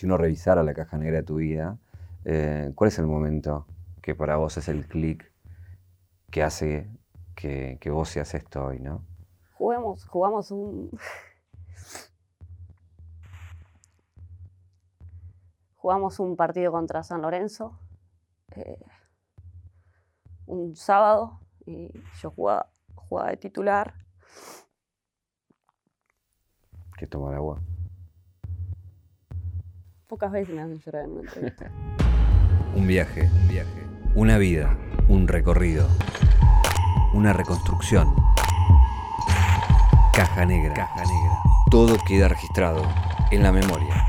si uno revisara la caja negra de tu vida, eh, ¿cuál es el momento que para vos es el clic que hace que, que, vos seas esto hoy, no? Jugamos, jugamos un... jugamos un partido contra San Lorenzo eh, un sábado y yo jugaba, jugaba de titular. ¿Qué tomar agua? Pocas veces me hacen llorar en una entrevista. un viaje, un viaje. Una vida, un recorrido. Una reconstrucción. Caja negra. Caja negra. Todo queda registrado en la memoria.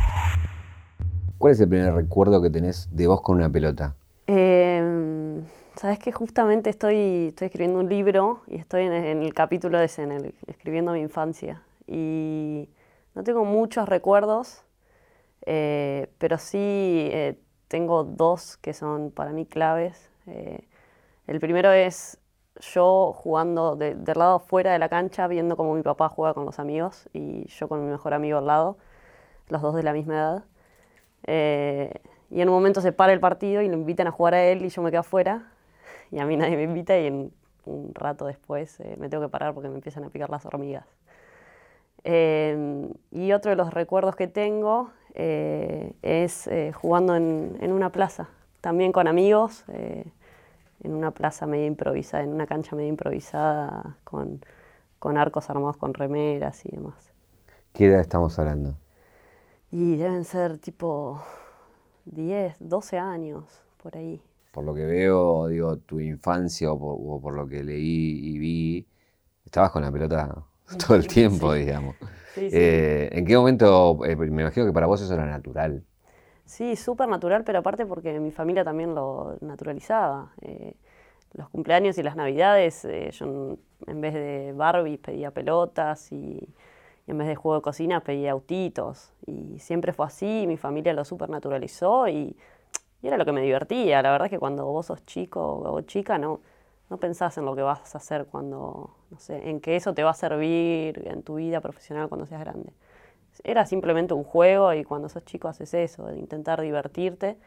¿Cuál es el primer recuerdo que tenés de vos con una pelota? Eh, Sabes que justamente estoy, estoy escribiendo un libro y estoy en, el capítulo de ese, en escribiendo mi infancia. Y no tengo muchos recuerdos, eh, pero sí eh, tengo dos que son para mí claves. Eh, el primero es yo jugando del lado fuera de la cancha, viendo cómo mi papá juega con los amigos y yo con mi mejor amigo al lado, los dos de la misma edad. y en un momento se para el partido y lo invitan a jugar a él y yo me quedo afuera y a mí nadie me invita y en un rato después eh, me tengo que parar porque me empiezan a picar las hormigas. Em, y otro de los recuerdos que tengo eh, es eh, jugando en, en, una plaza, también con amigos, en una plaza medio improvisada, en una cancha medio improvisada, con, con arcos armados con remeras y demás. ¿Qué edad estamos hablando? Y deben ser tipo 10, 12 años, por ahí por lo que veo, digo, tu infancia o por, lo que leí y vi, estabas con la pelota todo el tiempo, digamos. Eh, ¿En qué momento, eh, me imagino que para vos eso era natural? Sí, súper natural, pero aparte porque mi familia también lo naturalizaba. Eh, los cumpleaños y las navidades, yo en vez de Barbie pedía pelotas y, en vez de juego de cocina pedía autitos. Y siempre fue así, mi familia lo súper naturalizó y y era lo que me divertía. La verdad es que cuando vos sos chico o chica, no, no pensás en lo que vas a hacer cuando, no sé, en que eso te va a servir en tu vida profesional cuando seas grande. Era simplemente un juego y cuando sos chico haces eso, de intentar divertirte.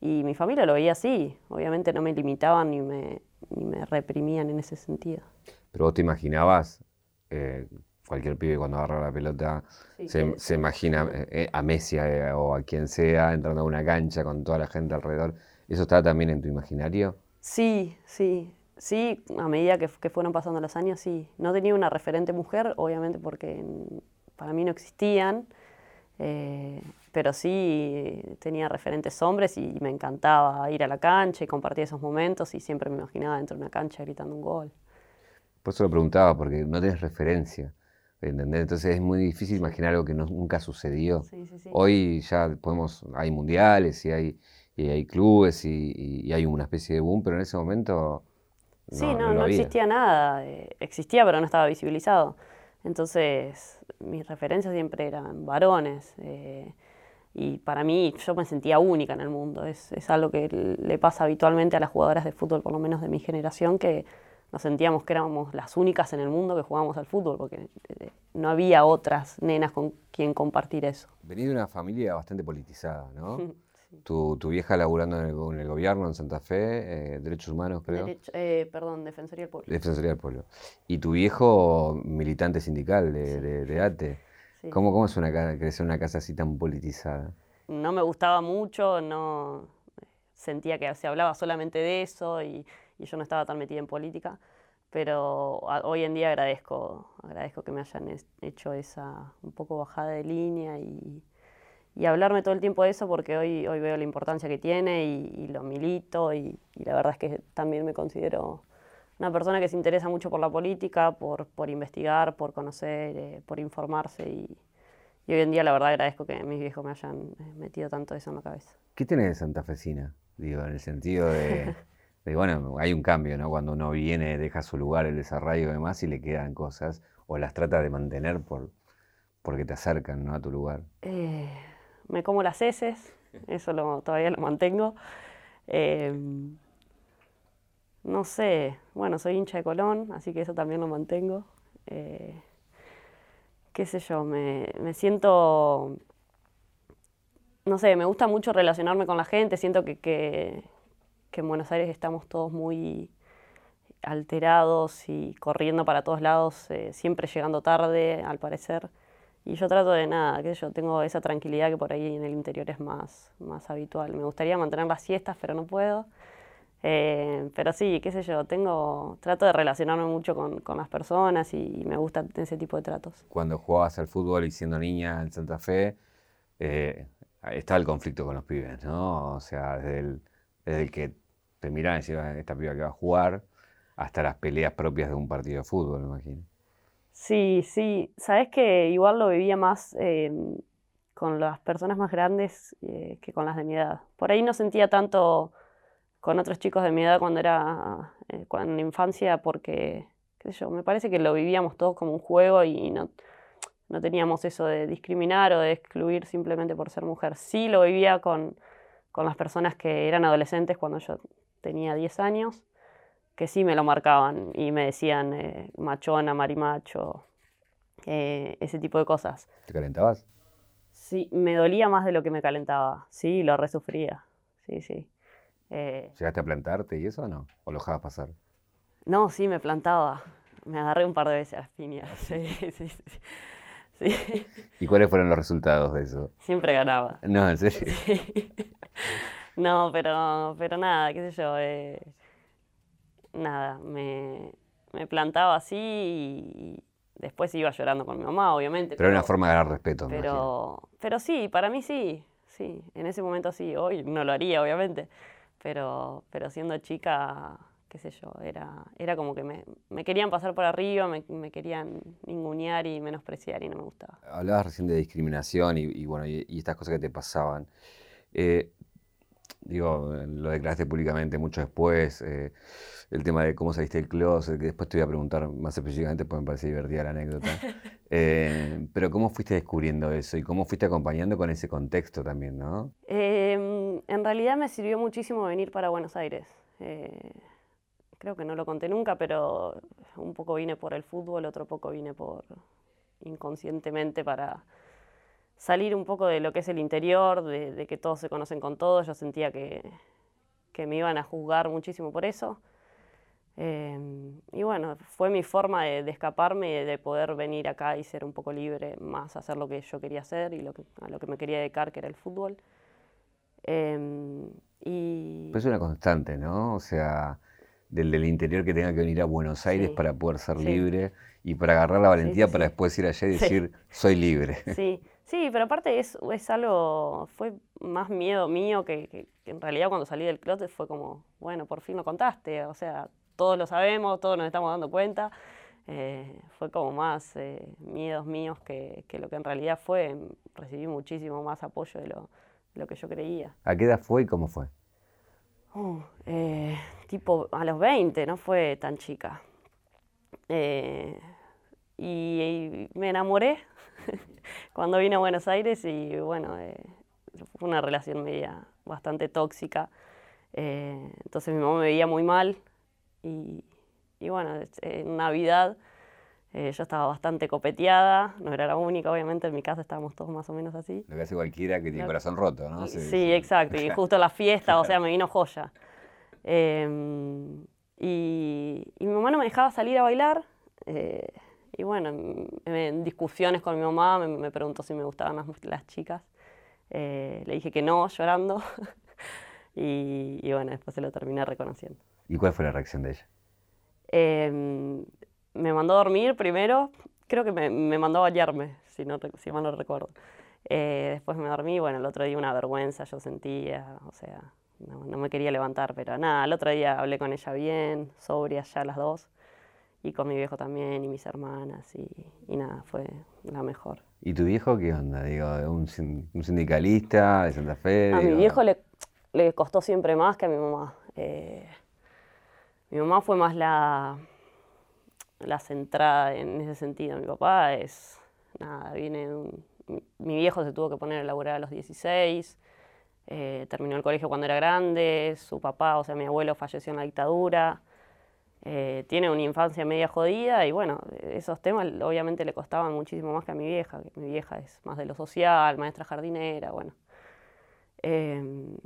Y mi familia lo veía así. Obviamente no me limitaban ni me, ni me reprimían en ese sentido. Pero vos te imaginabas eh, cualquier pibe cuando agarra la pelota se, imagina eh, eh, a Messi eh, o a quien sea entrando a una cancha con toda la gente alrededor. ¿Eso está también en tu imaginario? Sí, sí. Sí, a medida que, fueron pasando los años, sí. No tenía una referente mujer, obviamente porque para mí no existían, pero sí tenía referentes hombres y me encantaba ir a la cancha y compartir esos momentos y siempre me imaginaba dentro de una cancha gritando un gol. Por eso lo preguntaba, porque no tienes referencia. Entonces es muy difícil imaginar algo que nunca sucedió. Hoy ya podemos, hay mundiales y hay, y hay clubes y, hay una especie de boom, pero en ese momento... No, sí, no, no, existía nada. Eh, existía, pero no estaba visibilizado. Entonces mis referencias siempre eran varones. Eh, y para mí yo me sentía única en el mundo. Es, es algo que le pasa habitualmente a las jugadoras de fútbol, por lo menos de mi generación, que nos sentíamos que éramos las únicas en el mundo que jugábamos al fútbol, porque eh, no había otras nenas con quien compartir eso. Venís de una familia bastante politizada, ¿no? Tu, vieja laburando en el, gobierno en Santa Fe, eh, Derechos Humanos, creo. Eh, perdón, Defensoría del Pueblo. Defensoría del Pueblo. Y tu viejo militante sindical de, ATE. ¿Cómo, ¿Cómo, es una, crecer en una casa así tan politizada? No me gustaba mucho, no sentía que se hablaba solamente de eso y y yo no estaba tan metida en política, pero hoy en día agradezco, agradezco que me hayan hecho esa un poco bajada de línea y, y hablarme todo el tiempo de eso porque hoy, hoy veo la importancia que tiene y, lo milito y, la verdad es que también me considero una persona que se interesa mucho por la política, por, por investigar, por conocer, eh, por informarse y, y, hoy en día la verdad agradezco que mis viejos me hayan eh, metido tanto eso en la cabeza. ¿Qué tenés de Santa Fecina? Digo, en el sentido de... bueno, hay un cambio, ¿no? Cuando uno viene, deja su lugar, el desarrollo y demás, y le quedan cosas, o las trata de mantener por, porque te acercan ¿no? a tu lugar. Eh, me como las heces, eso lo, todavía lo mantengo. Em, no sé, bueno, soy hincha de Colón, así que eso también lo mantengo. Eh, qué sé yo, me, me siento no sé, me gusta mucho relacionarme con la gente, siento que, que, en Buenos Aires estamos todos muy alterados y corriendo para todos lados, eh, siempre llegando tarde, al parecer. Y yo trato de nada, que yo tengo esa tranquilidad que por ahí en el interior es más, más habitual. Me gustaría mantener las siestas, pero no puedo. Eh, pero sí, qué sé yo, tengo, trato de relacionarme mucho con, con, las personas y me gusta ese tipo de tratos. Cuando jugabas al fútbol y siendo niña en Santa Fe, eh, estaba el conflicto con los pibes, ¿no? O sea, desde el, desde el que te miraban y decían, esta piba que va a jugar, hasta las peleas propias de un partido de fútbol, me imagino. Sí, sí. Sabes que igual lo vivía más eh, con las personas más grandes eh, que con las de mi edad. Por ahí no sentía tanto con otros chicos de mi edad cuando era eh, cuando en infancia porque, qué me parece que lo vivíamos todos como un juego y no, no teníamos eso de discriminar o de excluir simplemente por ser mujer. Sí lo vivía con, con las personas que eran adolescentes cuando yo tenía 10 años que sí me lo marcaban y me decían eh, machona, marimacho, eh, ese tipo de cosas. ¿Te calentabas? Sí, me dolía más de lo que me calentaba. Sí, lo resufría. Sí, sí. Eh, ¿Llegaste a plantarte y eso o no? ¿O lo dejabas pasar? No, sí, me plantaba. Me agarré un par de veces a las piñas. Sí, sí, sí. ¿Y cuáles fueron los resultados de eso? Siempre ganaba. No, en serio. No, pero, pero nada, qué sé yo. Eh, nada, me, plantaba así y después iba llorando con mi mamá, obviamente. Pero, era una forma de dar respeto. Pero, pero sí, para mí sí, sí, en ese momento sí, hoy no lo haría, obviamente, pero, pero siendo chica, qué sé yo, era, era como que me, me querían pasar por arriba, me, me, querían ningunear y menospreciar y no me gustaba. Hablabas recién de discriminación y, bueno, y, estas cosas que te pasaban. Eh, digo, lo declaraste públicamente mucho después. Eh, el tema de cómo saliste del closet, que después te voy a preguntar más específicamente, porque me parece divertida la anécdota. Eh, pero ¿cómo fuiste descubriendo eso y cómo fuiste acompañando con ese contexto también, no? Em, en realidad me sirvió muchísimo venir para Buenos Aires. Eh, creo que no lo conté nunca, pero un poco vine por el fútbol, otro poco vine por inconscientemente para salir un poco de lo que es el interior, de, de que todos se conocen con todos. Yo sentía que, que me iban a juzgar muchísimo por eso. Em, y bueno, fue mi forma de, escaparme y de poder venir acá y ser un poco libre, más hacer lo que yo quería hacer y lo que, a lo que me quería dedicar, que era el fútbol. Em, y... Pues es una constante, ¿no? O sea, del del interior que tenga que venir a Buenos Aires para poder ser libre y para agarrar la valentía para después ir allá y decir, soy libre. Sí, sí, pero aparte es, es algo, fue más miedo mío que, que, que en realidad cuando salí del closet fue como, bueno, por fin lo contaste, o sea, todos lo sabemos, todos nos estamos dando cuenta. Eh, fue como más eh, miedos míos que, lo que en realidad fue. Recibí muchísimo más apoyo de lo, que yo creía. ¿A qué edad fue y cómo fue? Uh, eh, tipo a los 20, no fue tan chica. y, me enamoré cuando vine a Buenos Aires y bueno, fue una relación media bastante tóxica. entonces mi mamá me veía muy mal, y, bueno, en Navidad eh, yo estaba bastante copeteada, no era la única, obviamente, en mi casa estábamos todos más o menos así. Lo que hace cualquiera que tiene corazón roto, ¿no? Sí, exacto, y justo la fiesta, o sea, me vino joya. Em, y, mi mamá no me dejaba salir a bailar, eh, y bueno, en, discusiones con mi mamá me, preguntó si me gustaban las, chicas. Eh, le dije que no, llorando, y, y bueno, después se lo terminé reconociendo. ¿Y cuál fue la reacción de ella? Em, me mandó a dormir primero, creo que me, me mandó a bañarme, si, no, si mal no recuerdo. Eh, después me dormí, bueno, el otro día una vergüenza yo sentía, o sea, no, no, me quería levantar, pero nada, el otro día hablé con ella bien, sobria ya las dos, y con mi viejo también, y mis hermanas, y, y nada, fue la mejor. ¿Y tu viejo qué onda? Digo, ¿un, un sindicalista de Santa Fe? A mi viejo le, le costó siempre más que a mi mamá. Eh, mi mamá fue más la, la centrada en ese sentido. Mi papá es, nada, viene mi viejo se tuvo que poner a laburar a los 16, eh, terminó el colegio cuando era grande, su papá, o sea, mi abuelo falleció en la dictadura, eh, tiene una infancia media jodida y bueno, esos temas obviamente le costaban muchísimo más que a mi vieja, que mi vieja es más de lo social, maestra jardinera, bueno. Em,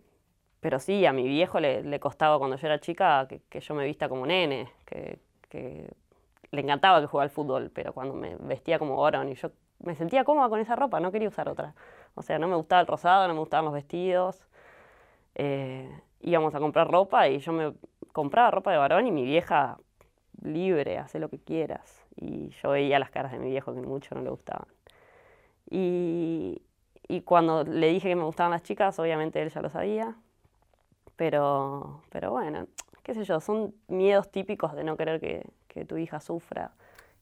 pero sí, a mi viejo le, costaba cuando yo era chica que, yo me vista como nene, que, le encantaba que jugara al fútbol, pero cuando me vestía como varón y yo me sentía cómoda con esa ropa, no quería usar otra. O sea, no me gustaba el rosado, no me gustaban los vestidos. Eh, íbamos a comprar ropa y yo me compraba ropa de varón y mi vieja libre, hace lo que quieras. Y yo veía las caras de mi viejo que mucho no le gustaban. Y cuando le dije que me gustaban las chicas, obviamente él ya lo sabía. Pero, pero bueno, qué sé yo, son miedos típicos de no querer que, que tu hija sufra.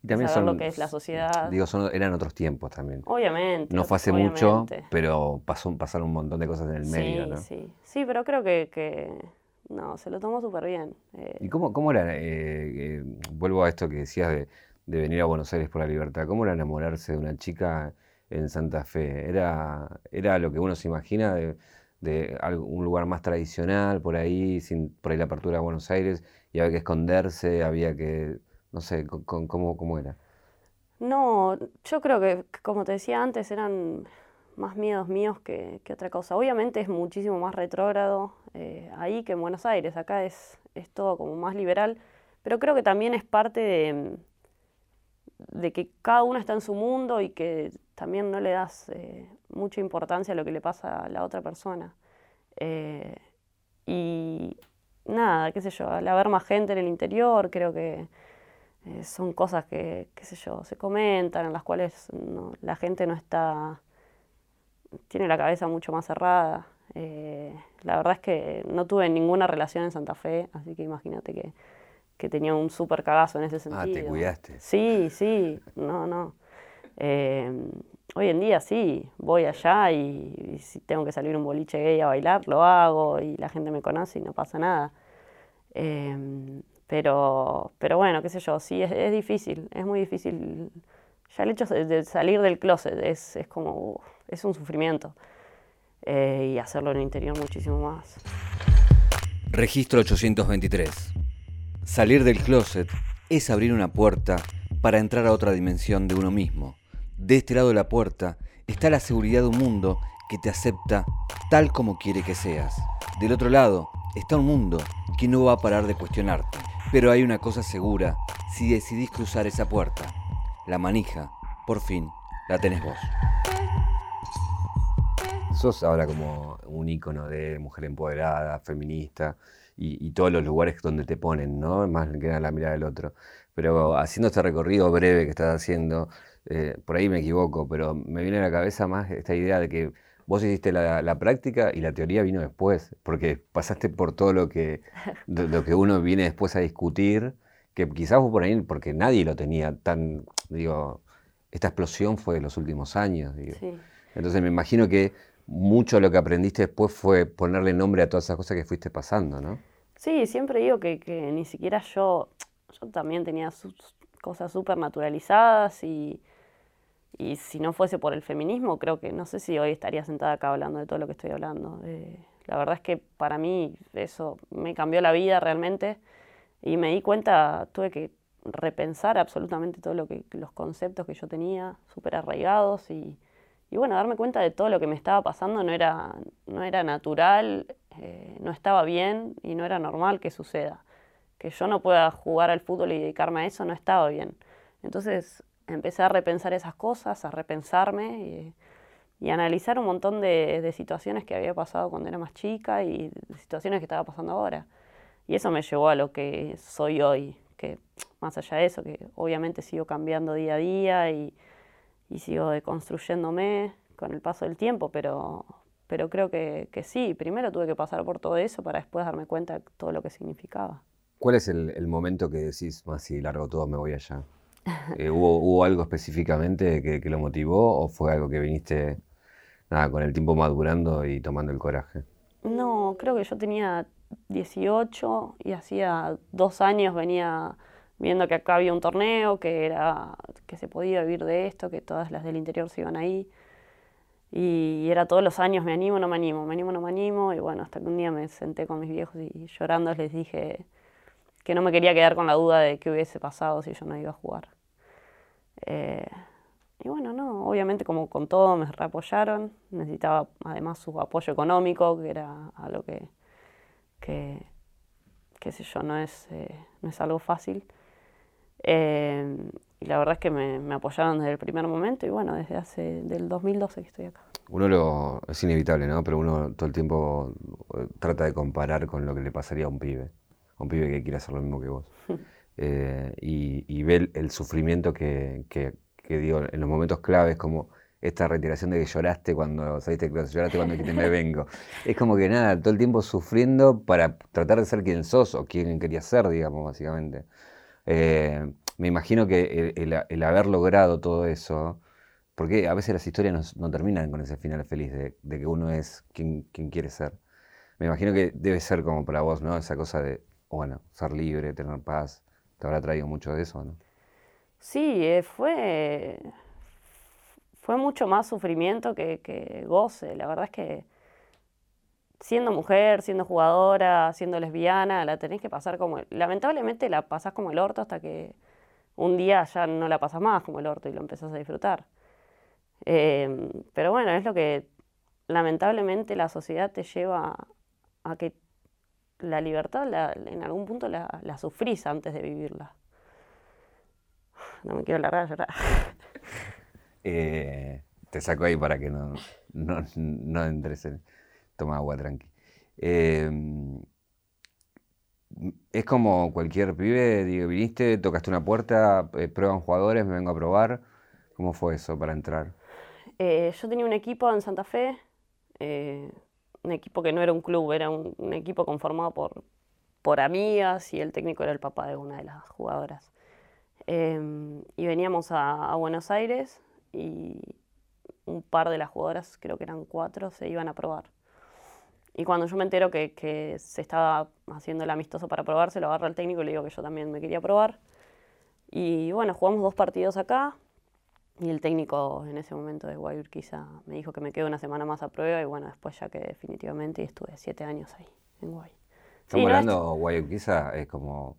Y también saber lo que es la sociedad. Digo, son, eran otros tiempos también. Obviamente. No fue hace mucho, pero pasó, pasaron un montón de cosas en el medio, ¿no? Sí, sí, pero creo que, que no, se lo tomó súper bien. Eh. ¿Y cómo, cómo era, eh, eh, vuelvo a esto que decías de, de, venir a Buenos Aires por la libertad, ¿cómo era enamorarse de una chica en Santa Fe? ¿Era, era lo que uno se imagina de, de un lugar más tradicional por ahí, sin por ahí la apertura de Buenos Aires, y había que esconderse, había que, no sé, ¿cómo, cómo era? No, yo creo que, como te decía antes, eran más miedos míos que, otra cosa. Obviamente es muchísimo más retrógrado eh, ahí que en Buenos Aires, acá es, es todo como más liberal, pero creo que también es parte de, de que cada uno está en su mundo y que también no le das eh, mucha importancia a lo que le pasa a la otra persona. Eh, y nada, qué sé yo, al haber más gente en el interior, creo que eh, son cosas que, qué sé yo, se comentan, en las cuales la gente no está, tiene la cabeza mucho más cerrada. la verdad es que no tuve ninguna relación en Santa Fe, así que imagínate que que tenía un súper cagazo en ese sentido. Ah, te cuidaste. Sí, sí, no, no. Eh, hoy en día sí, voy allá y, si tengo que salir un boliche gay a bailar, lo hago y la gente me conoce y no pasa nada. Eh, pero, pero bueno, qué sé yo, sí, es, difícil, es muy difícil. Ya el hecho de, salir del closet es, es como, es un sufrimiento. Eh, y hacerlo en el interior muchísimo más. Registro 823. Salir del closet es abrir una puerta para entrar a otra dimensión de uno mismo. De este lado de la puerta está la seguridad de un mundo que te acepta tal como quiere que seas. Del otro lado está un mundo que no va a parar de cuestionarte. Pero hay una cosa segura si decidís cruzar esa puerta. La manija, por fin, la tenés vos. Sos ahora como un ícono de mujer empoderada, feminista y, todos los lugares donde te ponen, ¿no? Más que a la mirada del otro. Pero haciendo este recorrido breve que estás haciendo, eh, por ahí me equivoco, pero me viene a la cabeza más esta idea de que vos hiciste la, práctica y la teoría vino después, porque pasaste por todo lo que, lo que uno viene después a discutir, que quizás vos por ahí, porque nadie lo tenía tan, digo, esta explosión fue de los últimos años, digo. Entonces me imagino que mucho de lo que aprendiste después fue ponerle nombre a todas esas cosas que fuiste pasando, ¿no? Sí, siempre digo que, ni siquiera yo, yo también tenía sus cosas súper naturalizadas y, y si no fuese por el feminismo, creo que no sé si hoy estaría sentada acá hablando de todo lo que estoy hablando. Eh, la verdad es que para mí eso me cambió la vida realmente y me di cuenta, tuve que repensar absolutamente todo lo los conceptos que yo tenía súper arraigados y, y bueno, darme cuenta de todo lo que me estaba pasando no era, no era natural, eh, no estaba bien y no era normal que suceda. Que yo no pueda jugar al fútbol y dedicarme a eso no estaba bien. Entonces empecé a repensar esas cosas, a repensarme y, y analizar un montón de, de, situaciones que había pasado cuando era más chica y de situaciones que estaba pasando ahora. Y eso me llevó a lo que soy hoy, que más allá de eso, que obviamente sigo cambiando día a día y, y sigo deconstruyéndome con el paso del tiempo, pero, pero creo que, que, sí, primero tuve que pasar por todo eso para después darme cuenta de todo lo que significaba. ¿Cuál es el, el momento que decís, más si largo todo, me voy allá? Eh, ¿hubo, ¿hubo, algo específicamente que, lo motivó o fue algo que viniste con el tiempo madurando y tomando el coraje? No, creo que yo tenía 18 y hacía dos años venía viendo que acá había un torneo, que, era, que se podía vivir de esto, que todas las del interior se iban ahí. Y era todos los años, me animo, no me animo, me animo, no me animo. Y bueno, hasta que un día me senté con mis viejos y llorando les dije que no me quería quedar con la duda de qué hubiese pasado si yo no iba a jugar. Eh, y bueno, no, obviamente como con todo me reapoyaron, necesitaba además su apoyo económico, que era algo que, que qué sé yo, no es, eh, no es algo fácil. Eh, y la verdad es que me, me, apoyaron desde el primer momento y bueno, desde hace, del 2012 que estoy acá. Uno lo, es inevitable, ¿no? Pero uno todo el tiempo trata de comparar con lo que le pasaría a un pibe, a un pibe que quiere hacer lo mismo que vos. y, y, ve el, sufrimiento que, que, que digo, en los momentos claves, como esta retiración de que lloraste cuando saliste de clase, lloraste cuando dijiste me vengo. Es como que nada, todo el tiempo sufriendo para tratar de ser quien sos o quien querías ser, digamos, básicamente. Eh, me imagino que el, haber logrado todo eso, porque a veces las historias no, terminan con ese final feliz de, que uno es quien, quien, quiere ser. Me imagino que debe ser como para vos, ¿no? Esa cosa de, bueno, ser libre, tener paz. Te habrá traído mucho de eso, ¿no? Sí, eh, fue fue mucho más sufrimiento que, goce. La verdad es que siendo mujer, siendo jugadora, siendo lesbiana, la tenés que pasar como... Lamentablemente la pasás como el orto hasta que un día ya no la pasas más como el orto y lo empezás a disfrutar. Em, pero bueno, es lo que lamentablemente la sociedad te lleva a que la libertad en algún punto la, la, sufrís antes de vivirla. No me quiero largar a llorar. Eh, te saco ahí para que no, no, no entres en... Toma agua tranqui. Em, es como cualquier pibe, digo, viniste, tocaste una puerta, eh, prueban jugadores, me vengo a probar. ¿Cómo fue eso para entrar? Eh, yo tenía un equipo en Santa Fe, un equipo que no era un club, era un, equipo conformado por, por amigas y el técnico era el papá de una de las jugadoras. Em, y veníamos a Buenos Aires y un par de las jugadoras, creo que eran cuatro, se iban a probar. Y cuando yo me entero que, que se estaba haciendo el amistoso para probarse, lo agarro al técnico y le digo que yo también me quería probar. Y bueno, jugamos dos partidos acá. Y el técnico en ese momento de Guayurquiza me dijo que me quedo una semana más a prueba. Y bueno, después ya quedé definitivamente y estuve siete años ahí, en Guay. Estamos hablando, Guayurquiza es como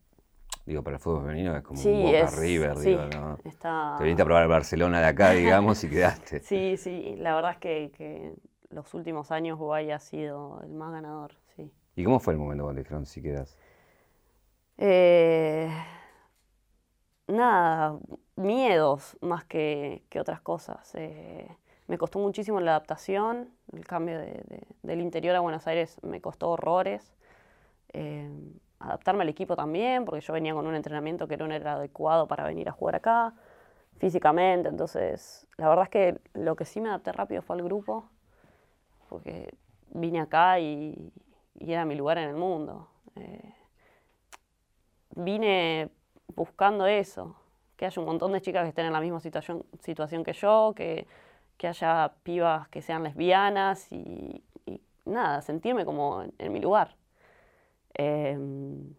Digo, para el fútbol femenino es como un Boca River, digo, ¿no? Te viniste a probar el Barcelona de acá, digamos, y quedaste. Sí, sí, la verdad es que, los últimos años Uruguay ha sido el más ganador, sí. ¿Y cómo fue el momento cuando dijeron si quedas? Eh, nada, miedos más que, otras cosas. Eh, me costó muchísimo la adaptación, el cambio del interior a Buenos Aires me costó horrores. Eh, adaptarme al equipo también, porque yo venía con un entrenamiento que no era adecuado para venir a jugar acá, físicamente, entonces la verdad es que lo que sí me adapté rápido fue al grupo, porque vine acá y, era mi lugar en el mundo. Eh, vine buscando eso, que haya un montón de chicas que estén en la misma situación, situación que yo, que, haya pibas que sean lesbianas y, y nada, sentirme como en mi lugar. Em,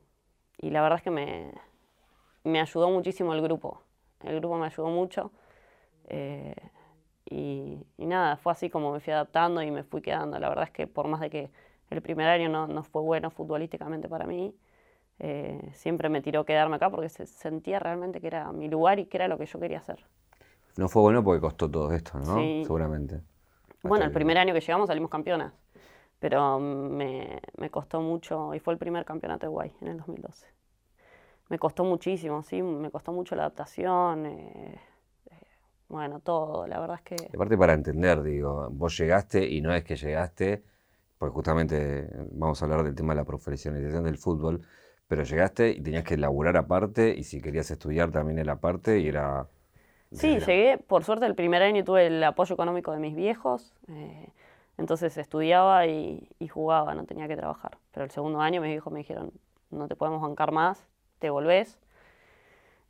y la verdad es que me, me, ayudó muchísimo el grupo. El grupo me ayudó mucho. Eh, y, nada, fue así como me fui adaptando y me fui quedando. La verdad es que por más de que el primer año no, no fue bueno futbolísticamente para mí, eh, siempre me tiró quedarme acá porque se sentía realmente que era mi lugar y que era lo que yo quería hacer. No fue bueno porque costó todo esto, ¿no? Seguramente. Bueno, el primer año que llegamos salimos campeonas pero me, me, costó mucho, y fue el primer campeonato de Guay en el 2012. Me costó muchísimo, sí, me costó mucho la adaptación, eh, eh, bueno, todo, la verdad es que... Aparte para entender, digo, vos llegaste y no es que llegaste, porque justamente vamos a hablar del tema de la profesionalización del fútbol, pero llegaste y tenías que laburar aparte y si querías estudiar también en la parte y era... Sí, llegué, por suerte el primer año tuve el apoyo económico de mis viejos. Eh, entonces estudiaba y, jugaba, no tenía que trabajar. Pero el segundo año mis hijos me dijeron, no te podemos bancar más, te volvés.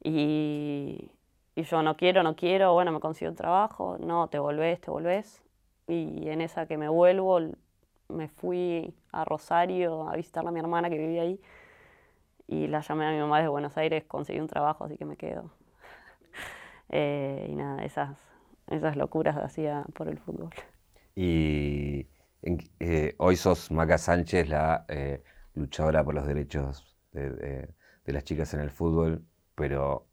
Y, yo no quiero, no quiero, bueno, me consigo un trabajo, no, te volvés, te volvés. Y en esa que me vuelvo, me fui a Rosario a visitar a mi hermana que vivía ahí. Y la llamé a mi mamá desde Buenos Aires, conseguí un trabajo, así que me quedo. Eh, y nada, esas, esas locuras hacía por el fútbol. Y eh, hoy sos Maca Sánchez, la eh, luchadora por los derechos de, las chicas en el fútbol, pero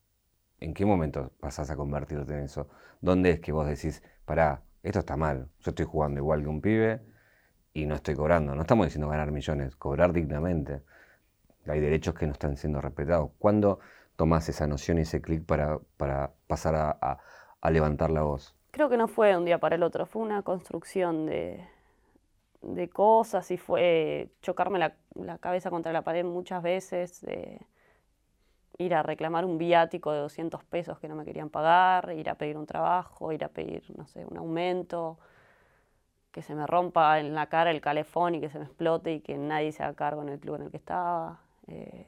¿En qué momento pasás a convertirte en eso? ¿Dónde es que vos decís, pará, esto está mal, yo estoy jugando igual que un pibe y no estoy cobrando? No estamos diciendo ganar millones, cobrar dignamente. Hay derechos que no están siendo respetados. ¿Cuándo tomás esa noción y ese clic para, para, pasar a, a, levantar la voz? Creo que no fue un día para el otro, fue una construcción de, de cosas y fue chocarme la, la, cabeza contra la pared muchas veces, de ir a reclamar un viático de 200 pesos que no me querían pagar, ir a pedir un trabajo, ir a pedir, no sé, un aumento, que se me rompa en la cara el calefón y que se me explote y que nadie se haga cargo en el club en el que estaba. Eh,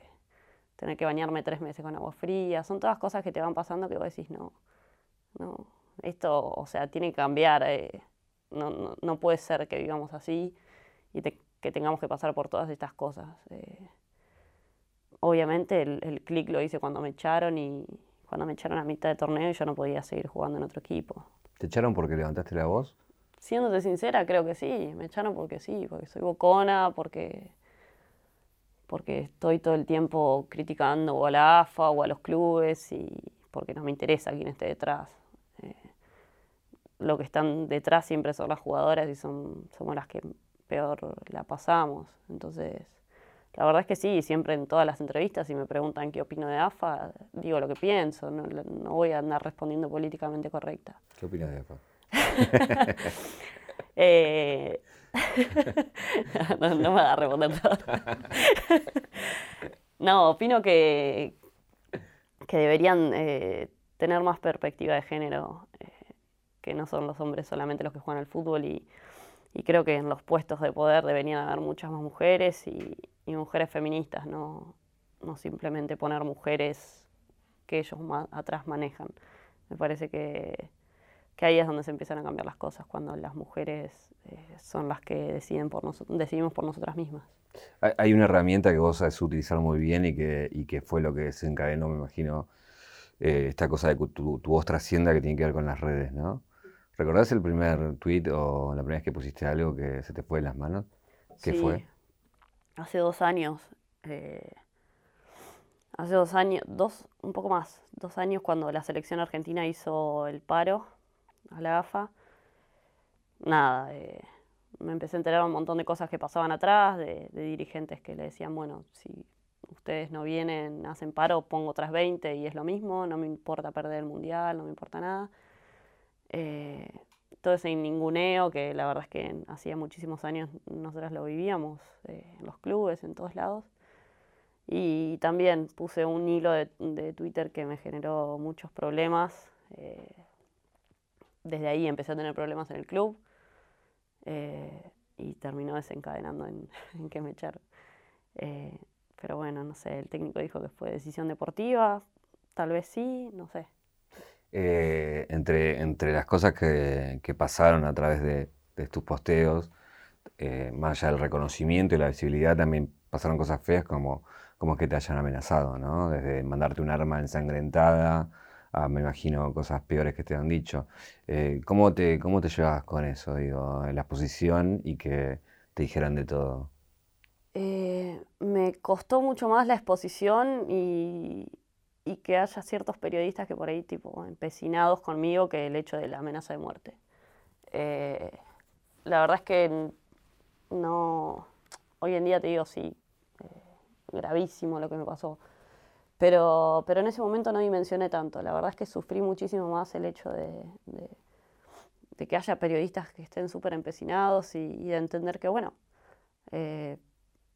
tener que bañarme tres meses con agua fría, son todas cosas que te van pasando que vos decís, no, no, esto, o sea, tiene que cambiar, eh, no, no, puede ser que vivamos así y que tengamos que pasar por todas estas cosas. Eh, obviamente el, el clic lo hice cuando me echaron y cuando me echaron a mitad de torneo y yo no podía seguir jugando en otro equipo. ¿Te echaron porque levantaste la voz? Siéndote sincera, creo que sí. Me echaron porque sí, porque soy bocona, porque, porque estoy todo el tiempo criticando o a la AFA o a los clubes y porque no me interesa quién esté detrás. Eh, lo que están detrás siempre son las jugadoras y son, somos las que peor la pasamos. Entonces, la verdad es que sí, siempre en todas las entrevistas, si me preguntan qué opino de AFA, digo lo que pienso, no, voy a andar respondiendo políticamente correcta. ¿Qué opinas de AFA? Eh, no, me va a responder todo. no, opino que, que deberían eh, tener más perspectiva de género, eh, que no son los hombres solamente los que juegan al fútbol y, y creo que en los puestos de poder deberían haber muchas más mujeres y, y mujeres feministas, no, no simplemente poner mujeres que ellos más atrás manejan. Me parece que, que, ahí es donde se empiezan a cambiar las cosas, cuando las mujeres eh, son las que deciden por decidimos por nosotras mismas. Hay una herramienta que vos sabes utilizar muy bien y que, y que fue lo que desencadenó, me imagino, eh, esta cosa de que tu, tu, voz trascienda que tiene que ver con las redes, ¿no? ¿Recordás el primer tweet o la primera vez que pusiste algo que se te fue de las manos? ¿Qué sí. fue? hace dos años, eh, hace dos años, dos, un poco más, dos años cuando la selección argentina hizo el paro a la AFA, nada, eh, me empecé a enterar un montón de cosas que pasaban atrás, de, dirigentes que le decían, bueno, si ustedes no vienen, hacen paro, pongo otras 20 y es lo mismo, no me importa perder el mundial, no me importa nada. Eh, todo ese ninguneo que la verdad es que hacía muchísimos años nosotras lo vivíamos eh, en los clubes, en todos lados. Y también puse un hilo de, Twitter que me generó muchos problemas. Eh, desde ahí empecé a tener problemas en el club eh, y terminó desencadenando en, en que me echaron. pero bueno, no sé, el técnico dijo que fue decisión deportiva, tal vez sí, no sé. Eh, entre, entre las cosas que, pasaron a través de, tus posteos, eh, más allá del reconocimiento y la visibilidad, también pasaron cosas feas como, como que te hayan amenazado, ¿no? Desde mandarte un arma ensangrentada a, me imagino, cosas peores que te han dicho. Eh, ¿cómo, te, ¿Cómo te llevas con eso, digo, en la exposición y que te dijeran de todo? me costó mucho más la exposición y, y que haya ciertos periodistas que por ahí, tipo, empecinados conmigo que el hecho de la amenaza de muerte. Eh, la verdad es que no. Hoy en día te digo, sí, eh, gravísimo lo que me pasó. Pero, pero en ese momento no dimensioné tanto. La verdad es que sufrí muchísimo más el hecho de, que haya periodistas que estén súper empecinados y, de entender que, bueno, eh,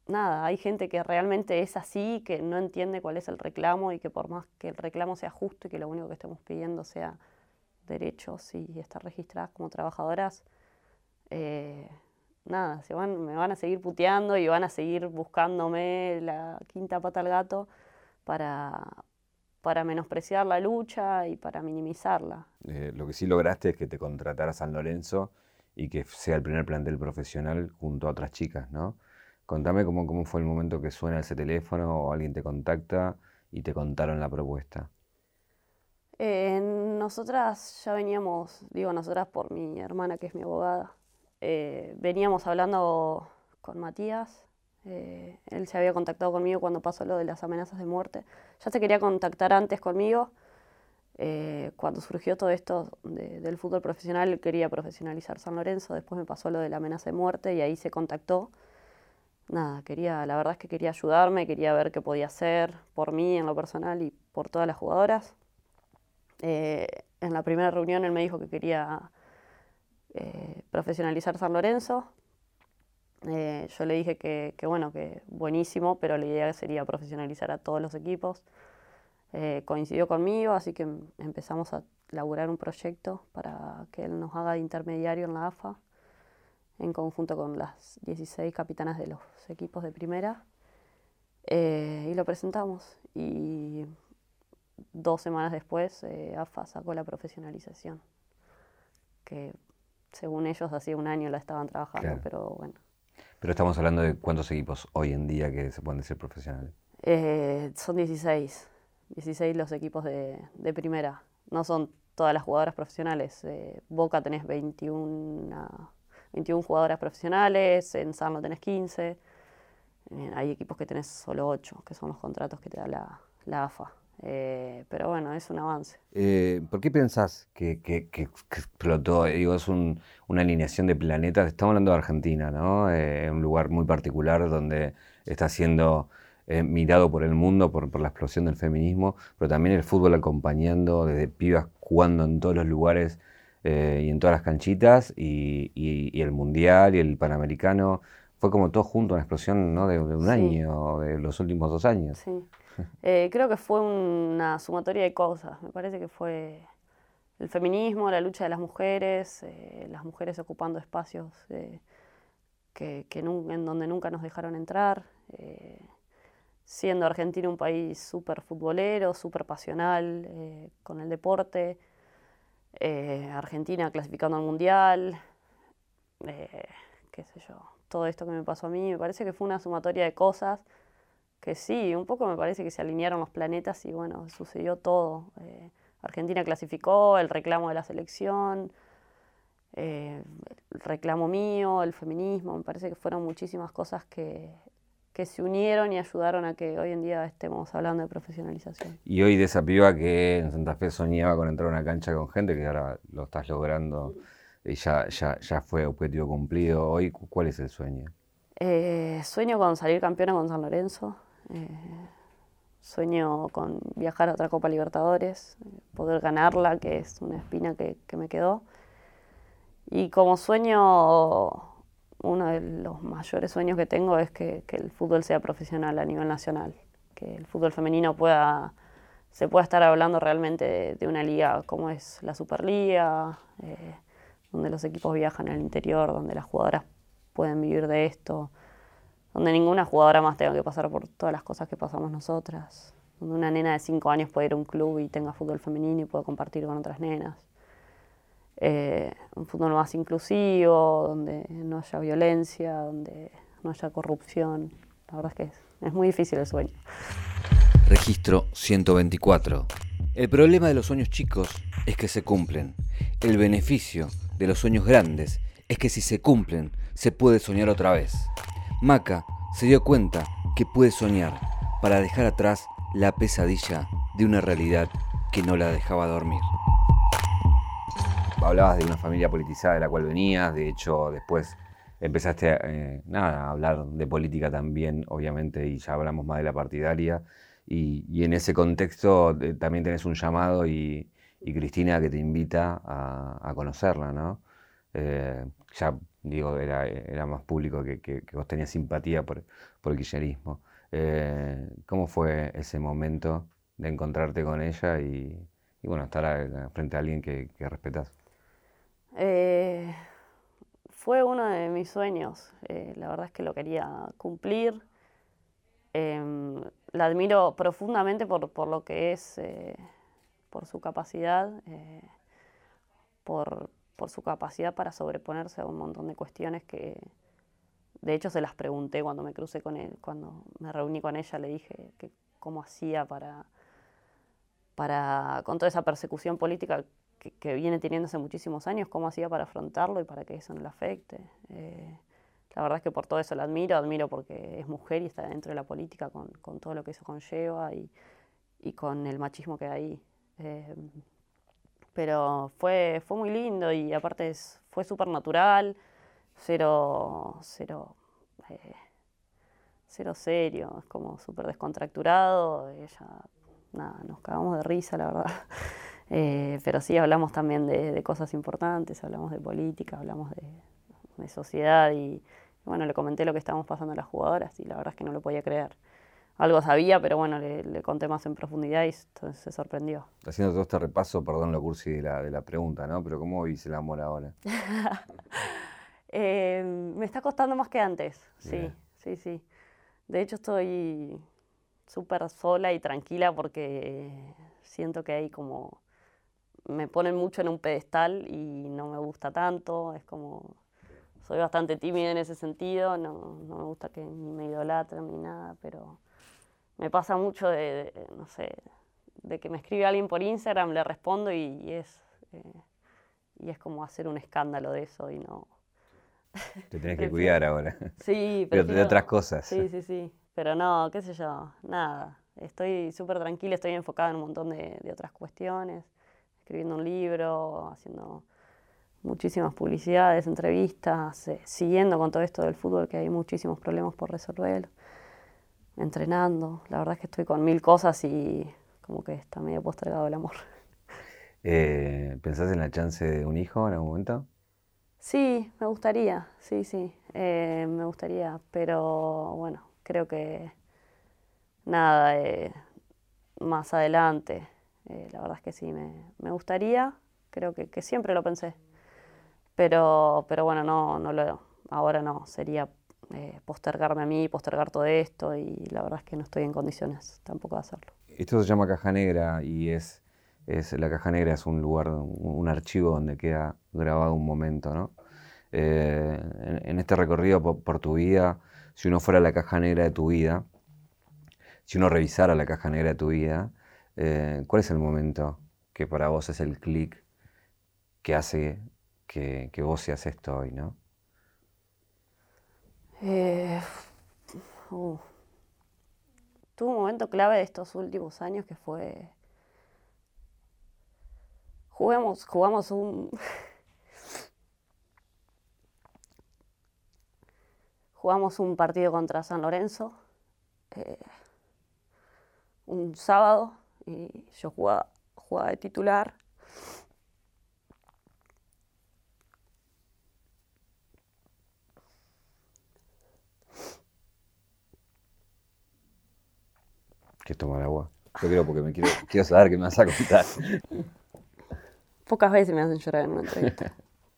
nada, hay gente que realmente es así, que no entiende cuál es el reclamo y que por más que el reclamo sea justo y que lo único que estemos pidiendo sea derechos y estar registradas como trabajadoras, eh, nada, se van, me van a seguir puteando y van a seguir buscándome la quinta pata al gato para, para menospreciar la lucha y para minimizarla. Eh, lo que sí lograste es que te contratara San Lorenzo y que sea el primer plantel profesional junto a otras chicas, ¿no? Contame cómo, cómo fue el momento que suena ese teléfono o alguien te contacta y te contaron la propuesta. Eh, nosotras ya veníamos, digo nosotras por mi hermana que es mi abogada, eh, veníamos hablando con Matías, eh, él se había contactado conmigo cuando pasó lo de las amenazas de muerte, ya se quería contactar antes conmigo, Eh, cuando surgió todo esto del fútbol profesional, quería profesionalizar San Lorenzo, después me pasó lo de la amenaza de muerte y ahí se contactó. Nada, quería, la verdad es que quería ayudarme, quería ver qué podía hacer por mí en lo personal y por todas las jugadoras. Eh, en la primera reunión él me dijo que quería eh, profesionalizar San Lorenzo. Yo le dije que, que, bueno, que buenísimo, pero la idea sería profesionalizar a todos los equipos. Eh, coincidió conmigo, así que empezamos a elaborar un proyecto para que él nos haga de intermediario en la AFA, en conjunto con las 16 capitanas de los equipos de primera. Eh, y lo presentamos. Y dos semanas después, eh, AFA sacó la profesionalización, que según ellos hacía un año la estaban trabajando, pero bueno. Pero estamos hablando de cuántos equipos hoy en día que se pueden decir profesionales. son 16. 16 los equipos de, primera. No son todas las jugadoras profesionales. Eh, Boca tenés 21, 21 jugadoras profesionales, en Sarno tenés 15. Eh, hay equipos que tenés solo 8, que son los contratos que te da la, AFA. Eh, pero bueno, es un avance. ¿Por qué pensás que, explotó? Digo, es una alineación de planetas. Estamos hablando de Argentina, ¿no? un lugar muy particular donde está haciendo eh, mirado por el mundo por, la explosión del feminismo, pero también el fútbol acompañando desde pibas jugando en todos los lugares eh, y en todas las canchitas, y, el mundial y el panamericano. Fue como todo junto, una explosión ¿no? de, un año, de los últimos dos años. Sí. Eh, creo que fue una sumatoria de cosas. Me parece que fue el feminismo, la lucha de las mujeres, las mujeres ocupando espacios que, en donde nunca nos dejaron entrar siendo Argentina un país súper futbolero, súper pasional eh, con el deporte, eh, Argentina clasificando al Mundial, eh, qué sé yo, todo esto que me pasó a mí, me parece que fue una sumatoria de cosas que sí, un poco me parece que se alinearon los planetas y bueno, sucedió todo. Argentina clasificó, el reclamo de la selección, el reclamo mío, el feminismo, me parece que fueron muchísimas cosas que que se unieron y ayudaron a que hoy en día estemos hablando de profesionalización. Y hoy de esa piba que en Santa Fe soñaba con entrar a una cancha con gente, que ahora lo estás logrando y ya, ya, ya fue objetivo cumplido. Hoy, ¿cuál es el sueño? Eh, sueño con salir campeona con San Lorenzo. Eh, sueño con viajar a otra Copa Libertadores, poder ganarla, que es una espina que, que me quedó. Y como sueño uno de los mayores sueños que tengo es que, el fútbol sea profesional a nivel nacional, que el fútbol femenino pueda, se pueda estar hablando realmente de, una liga como es la Superliga, eh, donde los equipos viajan al interior, donde las jugadoras pueden vivir de esto, donde ninguna jugadora más tenga que pasar por todas las cosas que pasamos nosotras, donde una nena de 5 años puede ir a un club y tenga fútbol femenino y pueda compartir con otras nenas. Eh, un fútbol más inclusivo, donde no haya violencia, donde no haya corrupción. La verdad es que es, muy difícil el sueño. Registro 124. El problema de los sueños chicos es que se cumplen. El beneficio de los sueños grandes es que si se cumplen, se puede soñar otra vez. Maca se dio cuenta que puede soñar para dejar atrás la pesadilla de una realidad que no la dejaba dormir hablabas de una familia politizada de la cual venías, de hecho después empezaste eh, nada, a hablar de política también, obviamente, y ya hablamos más de la partidaria. Y, en ese contexto eh, también tenés un llamado y, Cristina que te invita a, conocerla, ¿no? Eh, ya digo, era, era más público que, vos tenías simpatía por, por el kirchnerismo. ¿Cómo fue ese momento de encontrarte con ella y, bueno, estar frente a alguien que, que respetas? Eh, fue uno de mis sueños, eh, la verdad es que lo quería cumplir. Em, la admiro profundamente por, lo que es, eh, por su capacidad, por, su capacidad para sobreponerse a un montón de cuestiones que, de hecho, se las pregunté cuando me crucé con él, cuando me reuní con ella, le dije cómo hacía para, para, con toda esa persecución política que, viene teniendo hace muchísimos años, cómo hacía para afrontarlo y para que eso no le afecte. Eh, la verdad es que por todo eso la admiro, admiro porque es mujer y está dentro de la política con, todo lo que eso conlleva y, con el machismo que hay. Em, pero fue, fue muy lindo y aparte fue súper natural, cero, cero, eh, cero serio, es como súper descontracturado. Ella, nada, nos cagamos de risa, la verdad. Eh, pero sí hablamos también de, cosas importantes, hablamos de política, hablamos de, sociedad y, bueno, le comenté lo que estábamos pasando a las jugadoras y la verdad es que no lo podía creer algo sabía, pero bueno, le, conté más en profundidad y se sorprendió. Haciendo todo este repaso, perdón lo cursi de la, de la pregunta, ¿no? Pero ¿cómo viste el amor ahora? Eh, me está costando más que antes, sí, sí, sí. De hecho estoy súper sola y tranquila porque siento que hay como... Me ponen mucho en un pedestal y no me gusta tanto, es como... Soy bastante tímida en ese sentido, no, no me gusta que ni me idolatren ni nada, pero me pasa mucho de, no sé, de que me escribe alguien por Instagram, le respondo y, es, eh, y es como hacer un escándalo de eso y no... Te tienes que cuidar ahora. Sí, pero... de otras cosas. Sí, sí, sí. Pero no, qué sé yo, nada. Estoy súper tranquila, estoy enfocada en un montón de, de otras cuestiones, escribiendo un libro, haciendo muchísimas publicidades, entrevistas, eh, siguiendo con todo esto del fútbol, que hay muchísimos problemas por resolver entrenando. La verdad es que estoy con mil cosas y como que está medio postergado el amor. Eh, ¿Pensás en la chance de un hijo en algún momento? Sí, me gustaría, sí, sí, eh, me gustaría, pero bueno, creo que nada, eh, más adelante, la verdad es que sí, me, gustaría, creo que, que, siempre lo pensé, pero, pero bueno, no, no lo, ahora no, sería eh, postergarme a mí, postergar todo esto y la verdad es que no estoy en condiciones tampoco de hacerlo. Esto se llama caja negra y es, es la caja negra es un lugar, un, archivo donde queda grabado un momento, ¿no? Eh, en, este recorrido por, tu vida, si uno fuera la caja negra de tu vida, si uno revisara la caja negra de tu vida, eh, ¿cuál es el momento que para vos es el clic que hace que, que vos seas esto hoy, ¿no? Eh. Tuve un momento clave de estos últimos años que fue. Jugamos, jugamos un. jugamos un partido contra San Lorenzo eh, un sábado y yo jugaba, jugaba de titular ¿Quieres tomar agua? Yo creo porque me quiero, quiero saber qué me vas a contar. Pocas veces me hacen llorar en una entrevista.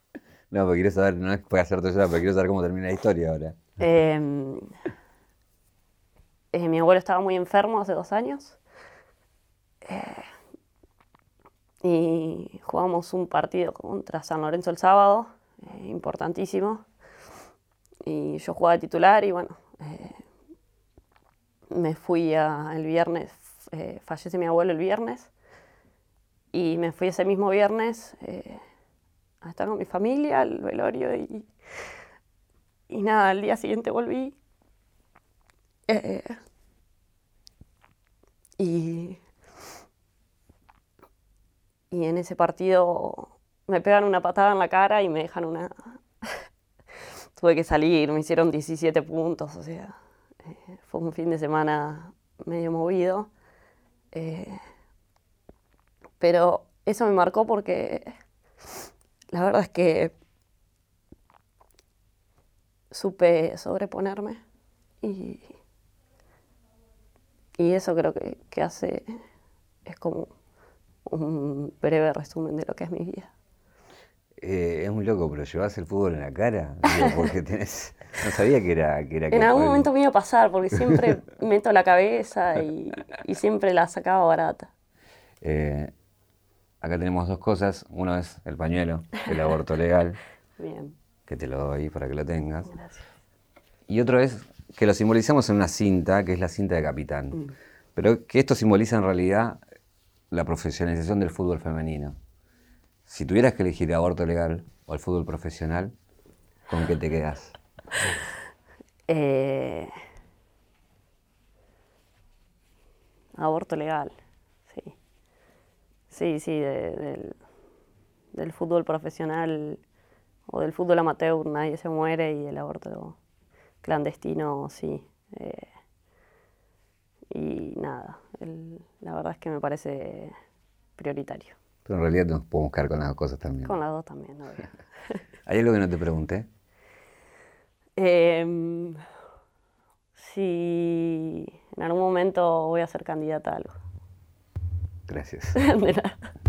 no, porque quiero saber, no es para hacerte llorar, pero quiero saber cómo termina la historia ahora. Em, eh, mi abuelo estaba muy enfermo hace dos años. Eh, y jugamos un partido contra San Lorenzo el sábado, eh, importantísimo. Y yo jugaba de titular y bueno, me fui el viernes, eh, fallece mi abuelo el viernes, y me fui ese mismo viernes eh, a estar con mi familia, al velorio, y, y nada, al día siguiente volví. Eh, y, y en ese partido me pegan una patada en la cara y me dejan una... Tuve que salir, me hicieron 17 puntos, o sea eh, fue un fin de semana medio movido. Eh, pero eso me marcó porque la verdad es que supe sobreponerme y, y eso creo que, que hace, es como un breve resumen de lo que es mi vida. Eh, es muy loco, pero llevas el fútbol en la cara, porque tenés, no sabía que era que era En algún momento me iba a pasar, porque siempre meto la cabeza y, siempre la sacaba barata. Eh, acá tenemos dos cosas. Uno es el pañuelo, el aborto legal. Bien. Que te lo doy para que lo tengas. Gracias. Y otro es que lo simbolizamos en una cinta, que es la cinta de capitán. Mm. Pero que esto simboliza en realidad la profesionalización del fútbol femenino. Si tuvieras que elegir aborto legal o el fútbol profesional, ¿con qué te quedas? Eh, aborto legal, sí. Sí, sí, del fútbol profesional o del fútbol amateur nadie se muere y el aborto clandestino sí. Eh, y nada, la verdad es que me parece prioritario. Pero en realidad nos podemos quedar con las dos cosas también. Con las dos también, obvio. ¿Hay algo que no te pregunté? Em, si en algún momento voy a ser candidata a algo. Gracias.